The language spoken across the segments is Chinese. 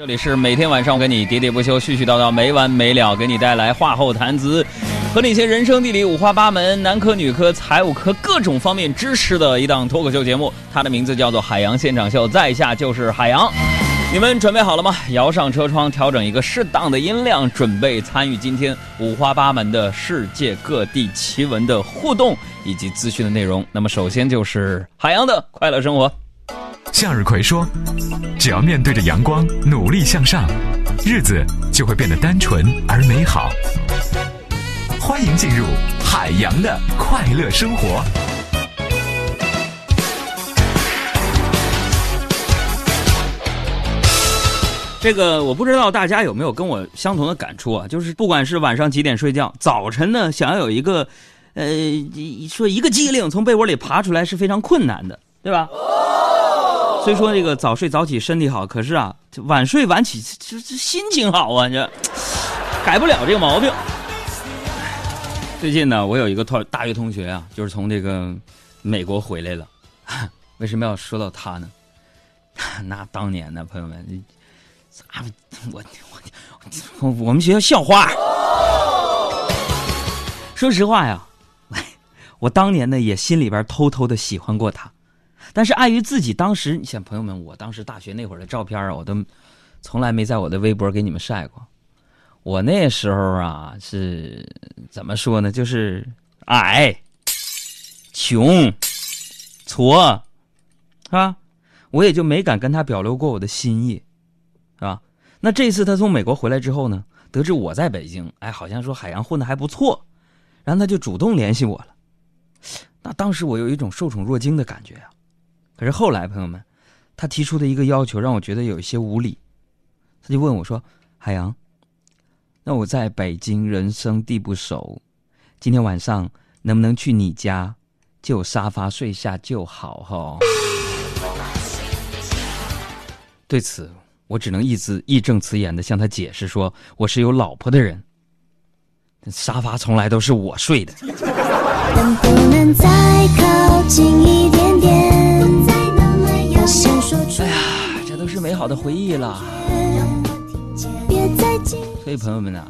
这里是每天晚上我跟你喋喋不休、絮絮叨叨没完没了，给你带来话后谈资，和那些人生地理五花八门、男科女科、财务科各种方面知识的一档脱口秀节目。它的名字叫做《海洋现场秀》，在下就是海洋。你们准备好了吗？摇上车窗，调整一个适当的音量，准备参与今天五花八门的世界各地奇闻的互动以及资讯的内容。那么，首先就是海洋的快乐生活。向日葵说：“只要面对着阳光，努力向上，日子就会变得单纯而美好。”欢迎进入海洋的快乐生活。这个我不知道大家有没有跟我相同的感触啊？就是不管是晚上几点睡觉，早晨呢想要有一个，呃，说一个机灵从被窝里爬出来是非常困难的，对吧？虽说这个早睡早起身体好，可是啊，晚睡晚起这这心情好啊，这改不了这个毛病。最近呢，我有一个同大学同学啊，就是从这个美国回来了。为什么要说到他呢？那当年呢，朋友们。咋，我我我我们学校校花。说实话呀，我当年呢也心里边偷偷的喜欢过他，但是碍于自己当时，你想朋友们，我当时大学那会儿的照片啊，我都从来没在我的微博给你们晒过。我那时候啊是怎么说呢？就是矮、穷、矬，啊，我也就没敢跟他表露过我的心意。是吧？那这次他从美国回来之后呢，得知我在北京，哎，好像说海洋混的还不错，然后他就主动联系我了。那当时我有一种受宠若惊的感觉啊。可是后来，朋友们，他提出的一个要求让我觉得有一些无理。他就问我说：“海洋，那我在北京人生地不熟，今天晚上能不能去你家，就沙发睡下就好？”哈。对此。我只能义字义正辞严的向他解释说，我是有老婆的人，沙发从来都是我睡的。能不能再靠近一点点？哎呀，这都是美好的回忆了。所以朋友们呐，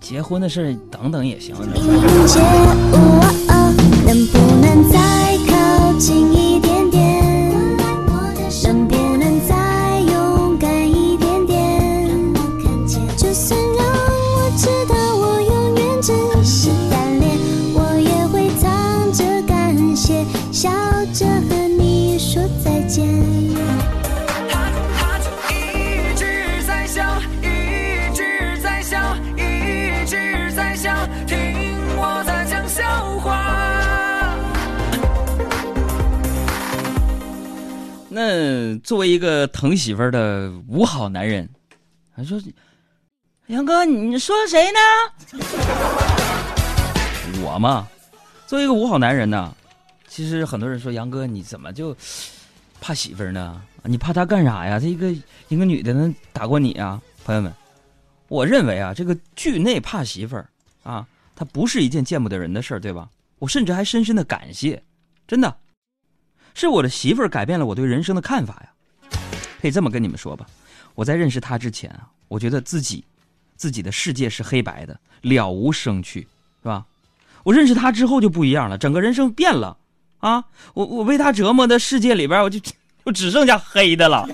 结婚的事等等也行。能不能再靠近？那作为一个疼媳妇儿的五好男人，他说：“杨哥，你说谁呢？”我嘛，作为一个五好男人呢，其实很多人说杨哥你怎么就怕媳妇儿呢？你怕她干啥呀？这一个一个女的能打过你啊？朋友们，我认为啊，这个惧内怕媳妇儿啊，它不是一件见不得人的事儿，对吧？我甚至还深深的感谢，真的。是我的媳妇儿改变了我对人生的看法呀，可以这么跟你们说吧，我在认识她之前啊，我觉得自己，自己的世界是黑白的，了无生趣，是吧？我认识她之后就不一样了，整个人生变了，啊，我我被她折磨的世界里边，我就就只剩下黑的了。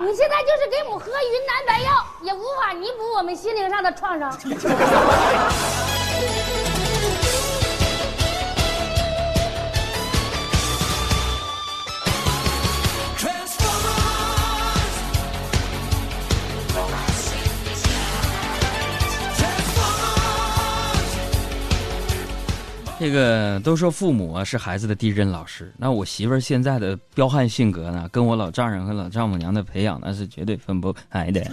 你现在就是给我们喝云南白药，也无法弥补我们心灵上的创伤。这个都说父母啊是孩子的第一任老师，那我媳妇儿现在的彪悍性格呢，跟我老丈人和老丈母娘的培养那是绝对分不开的。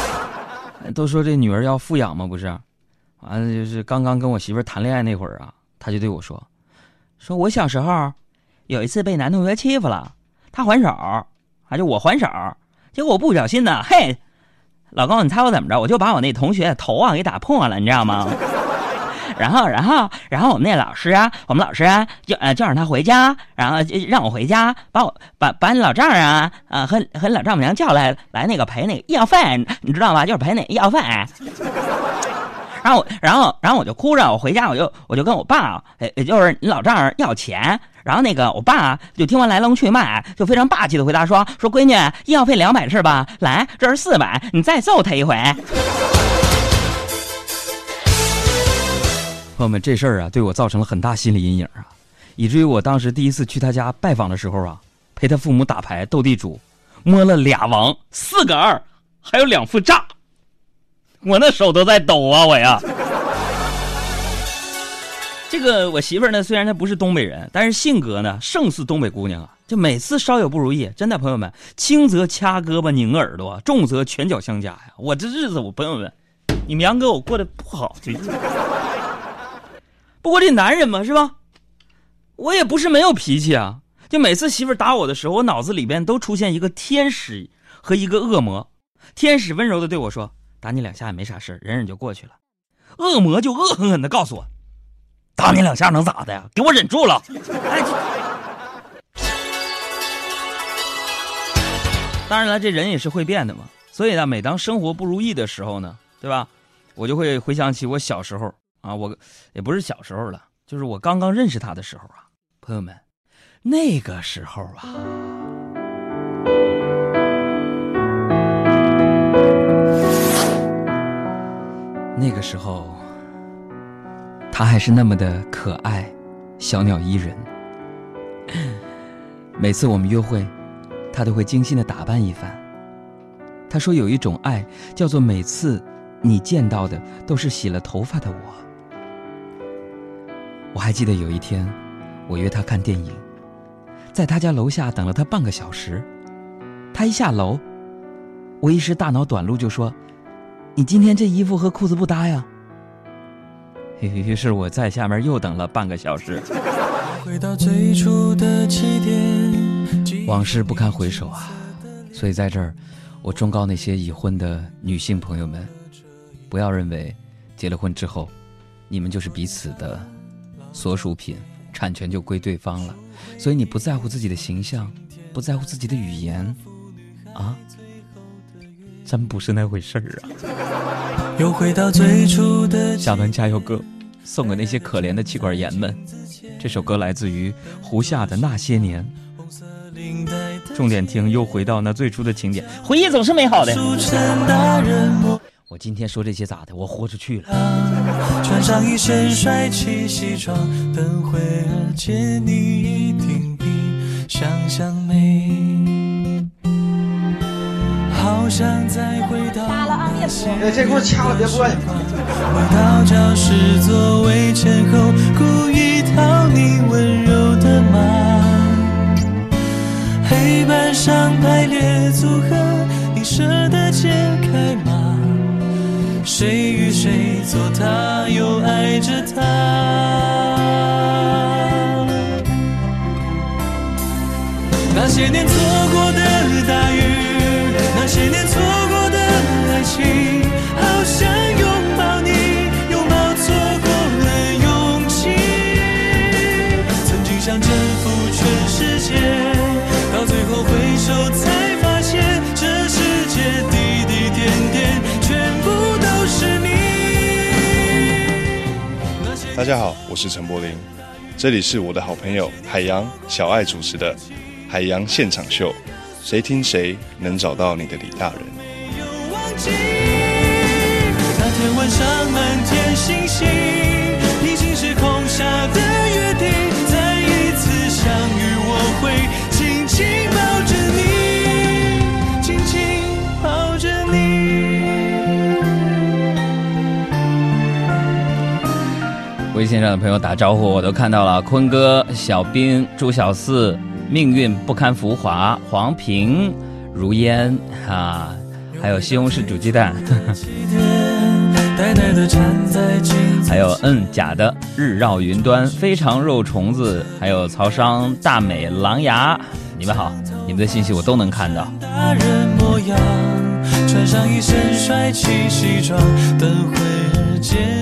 都说这女儿要富养嘛，不是？完了就是刚刚跟我媳妇儿谈恋爱那会儿啊，她就对我说：“说我小时候有一次被男同学欺负了，他还手，还就我还手，结果我不小心呢，嘿，老公你猜我怎么着？我就把我那同学头啊给打破了，你知道吗？”然后然后然后我们那老师啊，我们老师啊就呃就让他回家，然后就让我回家，把我把把你老丈人啊啊和和老丈母娘叫来来那个赔那个医药费，你知道吗？就是赔那医药费。然后然后然后我就哭着，我回家我就我就跟我爸，也就是你老丈人要钱。然后那个我爸就听完来龙去脉，就非常霸气的回答说：“说闺女，医药费两百是吧？来，这是四百，你再揍他一回。”朋友们，这事儿啊，对我造成了很大心理阴影啊，以至于我当时第一次去他家拜访的时候啊，陪他父母打牌斗地主，摸了俩王，四个二，还有两副炸，我那手都在抖啊，我呀。这个我媳妇儿呢，虽然她不是东北人，但是性格呢胜似东北姑娘啊！就每次稍有不如意，真的朋友们，轻则掐胳膊拧耳朵，重则拳脚相加呀！我这日子，我朋友们，你们杨哥我过得不好。不过这男人嘛，是吧？我也不是没有脾气啊！就每次媳妇打我的时候，我脑子里边都出现一个天使和一个恶魔。天使温柔的对我说：“打你两下也没啥事忍忍就过去了。”恶魔就恶狠狠的告诉我。打你两下能咋的呀？给我忍住了！当然了，这人也是会变的嘛。所以呢，每当生活不如意的时候呢，对吧？我就会回想起我小时候啊，我也不是小时候了，就是我刚刚认识他的时候啊，朋友们，那个时候啊，那个时候。他还是那么的可爱，小鸟依人。每次我们约会，他都会精心的打扮一番。他说有一种爱，叫做每次你见到的都是洗了头发的我。我还记得有一天，我约他看电影，在他家楼下等了他半个小时。他一下楼，我一时大脑短路就说：“你今天这衣服和裤子不搭呀。”于是我在下面又等了半个小时。往事不堪回首啊，所以在这儿，我忠告那些已婚的女性朋友们，不要认为结了婚之后，你们就是彼此的所属品，产权就归对方了。所以你不在乎自己的形象，不在乎自己的语言，啊，真不是那回事儿啊。又回到最初的下班加油歌。送给那些可怜的气管炎们，这首歌来自于胡夏的那些年。重点听，又回到那最初的情点，回忆总是美好的。我今天说这些咋的？我豁出去了。穿上一身帅气西装，等会儿见你一定比想象美。好想再回到那些年。哎，这给我掐了，别播。回到教室座位前后，故意讨你温柔的骂。黑板上排列组合，你舍得解开吗？谁与谁做他，又爱着他？那些年错过的大家好，我是陈柏霖，这里是我的好朋友海洋小爱主持的《海洋现场秀》。谁听谁能找到你的李大人？那天晚上满天星星，平行时空下的约定，微信上的朋友打招呼，我都看到了，坤哥、小兵、朱小四。命运不堪浮华，黄平如烟啊，还有西红柿煮鸡蛋，还有嗯假的日绕云端，非常肉虫子，还有曹商大美狼牙，你们好，你们的信息我都能看到。穿上一身帅气西装，等会儿见。